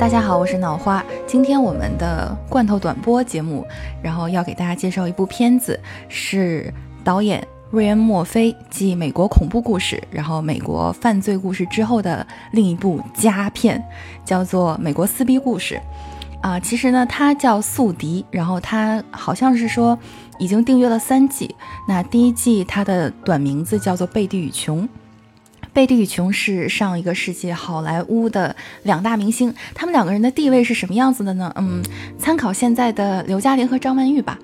大家好，我是脑花。今天我们的罐头短播节目，然后要给大家介绍一部片子，是导演瑞恩·墨菲继美国恐怖故事，然后美国犯罪故事之后的另一部佳片，叫做《美国撕逼故事》。啊，其实呢，它叫《宿敌》，然后它好像是说已经订阅了三季。那第一季它的短名字叫做《贝蒂与琼》。贝蒂与琼是上一个世纪好莱坞的两大明星，他们两个人的地位是什么样子的呢？嗯，参考现在的刘嘉玲和张曼玉吧。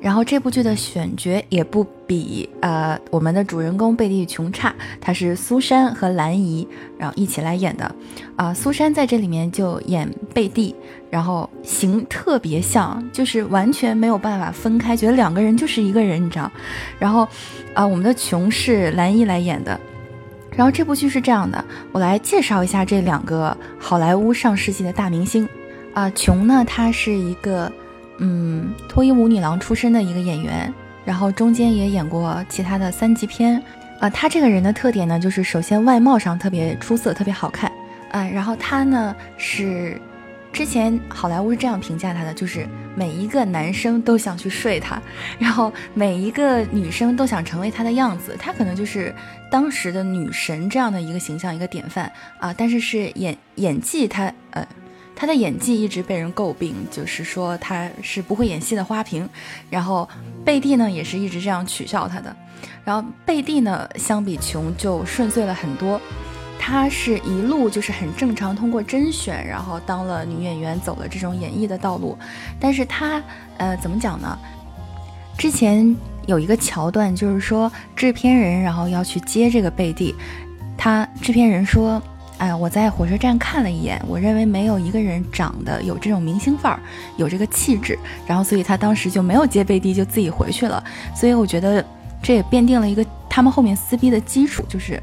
然后这部剧的选角也不比呃我们的主人公贝蒂与琼差，她是苏珊和兰姨，然后一起来演的。啊，苏珊在这里面就演贝蒂，然后型特别像，就是完全没有办法分开，觉得两个人就是一个人，你知道。然后啊，我们的琼是兰姨来演的。然后这部剧是这样的，我来介绍一下这两个好莱坞上世纪的大明星。啊，琼呢，她是一个。嗯，脱衣舞女郎出身的一个演员，然后中间也演过其他的三级片。啊，她这个人的特点呢，就是首先外貌上特别出色，特别好看。啊，然后她呢是，之前好莱坞是这样评价她的，就是每一个男生都想去睡她，然后每一个女生都想成为她的样子。她可能就是当时的女神这样的一个形象，一个典范啊。但是是演演技，她呃。他的演技一直被人诟病，就是说他是不会演戏的花瓶。然后贝蒂呢，也是一直这样取笑他的。然后贝蒂呢，相比琼就顺遂了很多。她是一路就是很正常，通过甄选，然后当了女演员，走了这种演艺的道路。但是她，呃，怎么讲呢？之前有一个桥段，就是说制片人然后要去接这个贝蒂，他制片人说。哎，我在火车站看了一眼，我认为没有一个人长得有这种明星范儿，有这个气质，然后所以他当时就没有接贝蒂，就自己回去了。所以我觉得这也奠定了一个他们后面撕逼的基础，就是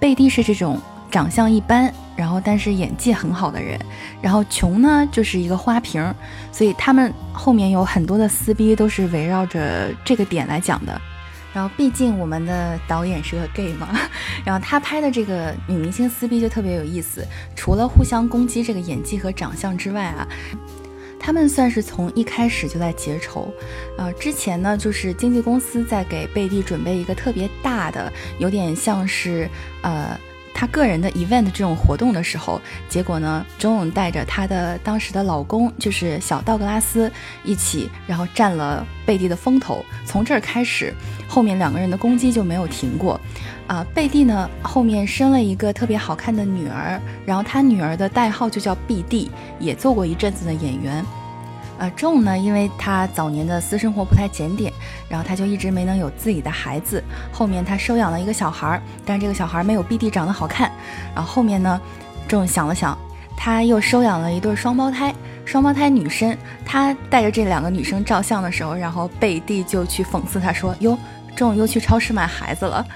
贝蒂是这种长相一般，然后但是演技很好的人，然后琼呢就是一个花瓶，所以他们后面有很多的撕逼都是围绕着这个点来讲的。然后，毕竟我们的导演是个 gay 嘛，然后他拍的这个女明星撕逼就特别有意思。除了互相攻击这个演技和长相之外啊，他们算是从一开始就在结仇。呃，之前呢，就是经纪公司在给贝蒂准备一个特别大的，有点像是呃。她个人的 event 这种活动的时候，结果呢，周勇带着她的当时的老公，就是小道格拉斯一起，然后占了贝蒂的风头。从这儿开始，后面两个人的攻击就没有停过。啊，贝蒂呢后面生了一个特别好看的女儿，然后她女儿的代号就叫 BD，也做过一阵子的演员。呃，仲呢，因为他早年的私生活不太检点，然后他就一直没能有自己的孩子。后面他收养了一个小孩儿，但是这个小孩没有 BD 长得好看。然后后面呢，仲想了想，他又收养了一对双胞胎，双胞胎女生。他带着这两个女生照相的时候，然后贝蒂就去讽刺他说：“哟，仲又去超市买孩子了。”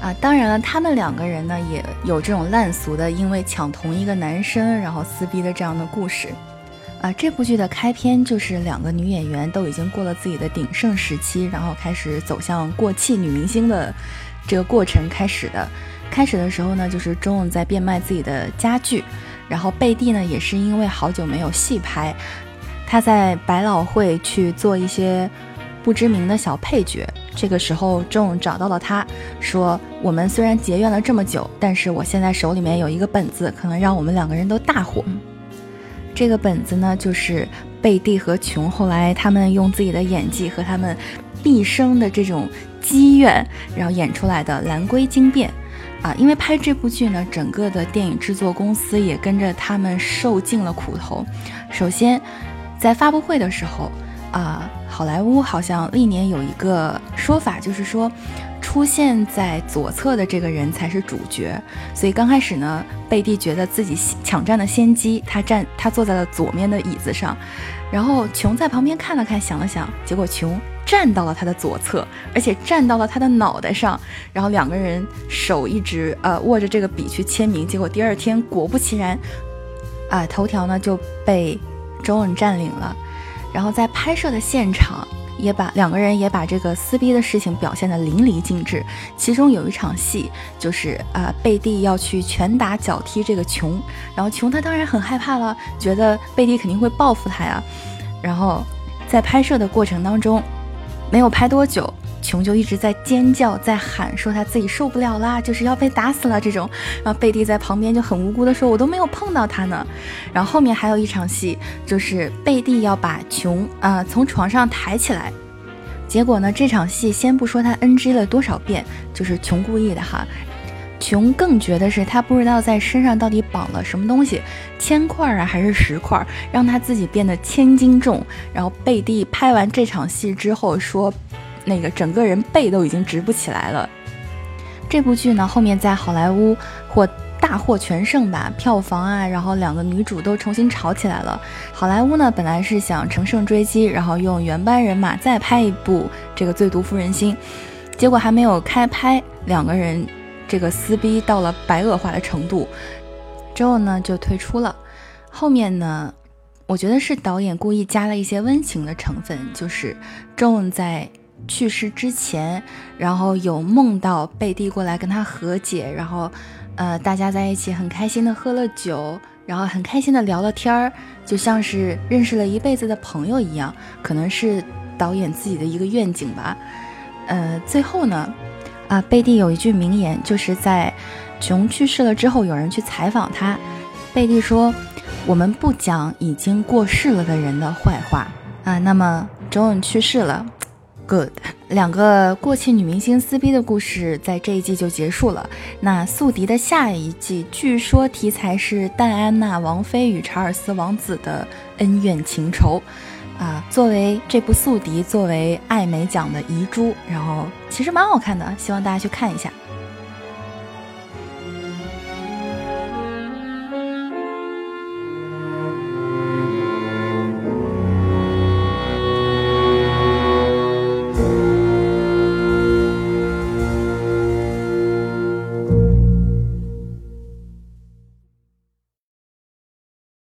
啊，当然了，他们两个人呢也有这种烂俗的，因为抢同一个男生然后撕逼的这样的故事。啊，这部剧的开篇就是两个女演员都已经过了自己的鼎盛时期，然后开始走向过气女明星的这个过程开始的。开始的时候呢，就是钟勇在变卖自己的家具，然后贝蒂呢也是因为好久没有戏拍，她在百老汇去做一些不知名的小配角。这个时候，钟勇找到了她，说：“我们虽然结怨了这么久，但是我现在手里面有一个本子，可能让我们两个人都大火。”这个本子呢，就是贝蒂和琼后来他们用自己的演技和他们毕生的这种积怨，然后演出来的《蓝龟惊变》啊。因为拍这部剧呢，整个的电影制作公司也跟着他们受尽了苦头。首先，在发布会的时候啊，好莱坞好像历年有一个说法，就是说。出现在左侧的这个人才是主角，所以刚开始呢，贝蒂觉得自己抢占了先机，他站他坐在了左面的椅子上，然后琼在旁边看了看，想了想，结果琼站到了他的左侧，而且站到了他的脑袋上，然后两个人手一直呃握着这个笔去签名，结果第二天果不其然，啊头条呢就被周恩占领了，然后在拍摄的现场。也把两个人也把这个撕逼的事情表现得淋漓尽致。其中有一场戏，就是啊，贝蒂要去拳打脚踢这个琼，然后琼他当然很害怕了，觉得贝蒂肯定会报复他呀。然后在拍摄的过程当中，没有拍多久。琼就一直在尖叫，在喊，说他自己受不了啦，就是要被打死了这种。然后贝蒂在旁边就很无辜的说：“我都没有碰到他呢。”然后后面还有一场戏，就是贝蒂要把琼啊从床上抬起来，结果呢，这场戏先不说他 NG 了多少遍，就是琼故意的哈。琼更觉得是他不知道在身上到底绑了什么东西，铅块啊还是石块，让他自己变得千斤重。然后贝蒂拍完这场戏之后说。那个整个人背都已经直不起来了。这部剧呢，后面在好莱坞获大获全胜吧，票房啊，然后两个女主都重新炒起来了。好莱坞呢，本来是想乘胜追击，然后用原班人马再拍一部这个《最毒妇人心》，结果还没有开拍，两个人这个撕逼到了白恶化的程度，之后呢就退出了。后面呢，我觉得是导演故意加了一些温情的成分，就是周恩在。去世之前，然后有梦到贝蒂过来跟他和解，然后，呃，大家在一起很开心的喝了酒，然后很开心的聊了天儿，就像是认识了一辈子的朋友一样，可能是导演自己的一个愿景吧。呃，最后呢，啊，贝蒂有一句名言，就是在琼去世了之后，有人去采访他，贝蒂说：“我们不讲已经过世了的人的坏话啊。”那么，周恩去世了。Good，两个过气女明星撕逼的故事在这一季就结束了。那《宿敌》的下一季，据说题材是戴安娜王妃与查尔斯王子的恩怨情仇，啊，作为这部《宿敌》作为艾美奖的遗珠，然后其实蛮好看的，希望大家去看一下。